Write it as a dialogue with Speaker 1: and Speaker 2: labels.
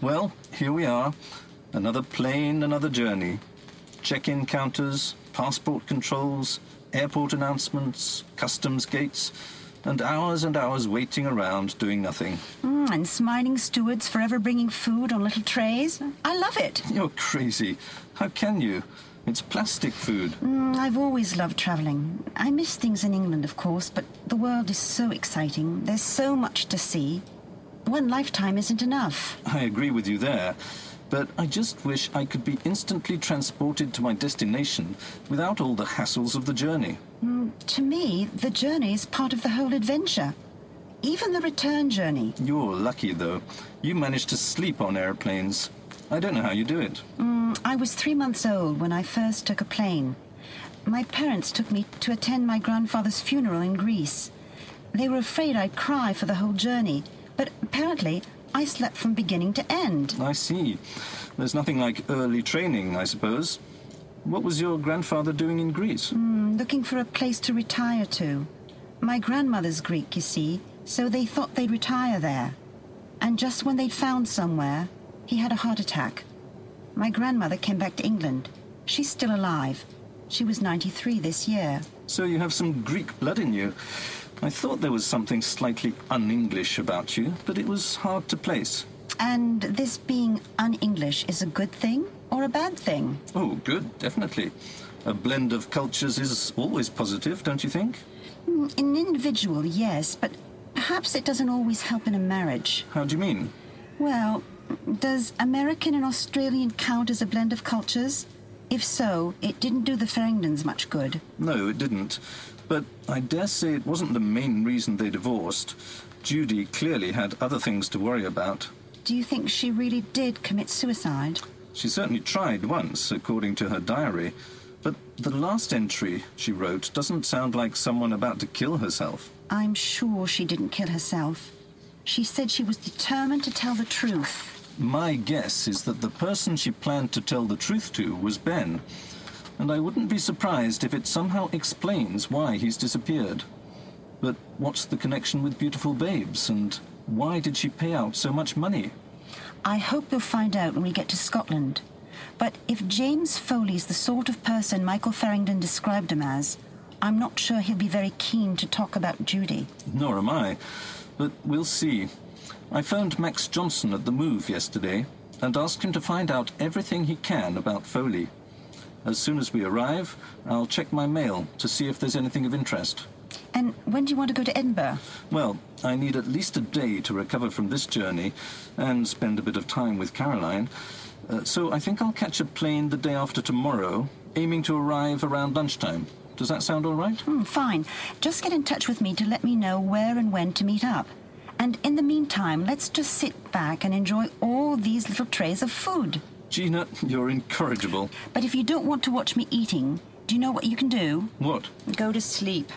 Speaker 1: Well, here we are. Another plane, another journey. Check in counters, passport controls, airport announcements, customs gates, and hours and hours waiting around doing nothing.
Speaker 2: Mm, and smiling stewards forever bringing food on little trays. I love it.
Speaker 1: You're crazy. How can you? It's plastic food.
Speaker 2: Mm, I've always loved travelling. I miss things in England, of course, but the world is so exciting. There's so much to see. One lifetime isn't enough.
Speaker 1: I agree with you there. But I just wish I could be instantly transported to my destination without all the hassles of the journey.
Speaker 2: Mm, to me, the journey is part of the whole adventure. Even the return journey.
Speaker 1: You're lucky, though. You managed to sleep on airplanes. I don't know how you do it.
Speaker 2: Mm, I was three months old when I first took a plane. My parents took me to attend my grandfather's funeral in Greece. They were afraid I'd cry for the whole journey, but apparently I slept from beginning to end.
Speaker 1: I see. There's nothing like early training, I suppose. What was your grandfather doing in Greece?
Speaker 2: Mm, looking for a place to retire to. My grandmother's Greek, you see, so they thought they'd retire there. And just when they'd found somewhere, he had a heart attack. My grandmother came back to England. She's still alive. She was 93 this year.
Speaker 1: So you have some Greek blood in you. I thought there was something slightly un-English about you, but it was hard to place.
Speaker 2: And this being un-English is a good thing or a bad thing?
Speaker 1: Oh, good, definitely. A blend of cultures is always positive, don't you think?
Speaker 2: Hmm, in an individual, yes, but perhaps it doesn't always help in a marriage.
Speaker 1: How do you mean?
Speaker 2: Well, does American and Australian count as a blend of cultures? If so, it didn't do the Farringdons much good.
Speaker 1: No, it didn't. But I dare say it wasn't the main reason they divorced. Judy clearly had other things to worry about.
Speaker 2: Do you think she really did commit suicide?
Speaker 1: She certainly tried once, according to her diary. But the last entry she wrote doesn't sound like someone about to kill herself.
Speaker 2: I'm sure she didn't kill herself. She said she was determined to tell the truth.
Speaker 1: My guess is that the person she planned to tell the truth to was Ben and I wouldn't be surprised if it somehow explains why he's disappeared. But what's the connection with Beautiful Babes, and why did she pay out so much money?
Speaker 2: I hope we'll find out when we get to Scotland. But if James Foley's the sort of person Michael Farringdon described him as, I'm not sure he'll be very keen to talk about Judy.
Speaker 1: Nor am I. But we'll see. I phoned Max Johnson at the move yesterday and asked him to find out everything he can about Foley. As soon as we arrive, I'll check my mail to see if there's anything of interest.
Speaker 2: And when do you want to go to Edinburgh?
Speaker 1: Well, I need at least a day to recover from this journey and spend a bit of time with Caroline. Uh, so I think I'll catch a plane the day after tomorrow, aiming to arrive around lunchtime. Does that sound all right?
Speaker 2: Mm, fine. Just get in touch with me to let me know where and when to meet up. And in the meantime, let's just sit back and enjoy all these little trays of food.
Speaker 1: Gina, you're incorrigible.
Speaker 2: But if you don't want to watch me eating, do you know what you can do?
Speaker 1: What?
Speaker 2: Go to sleep.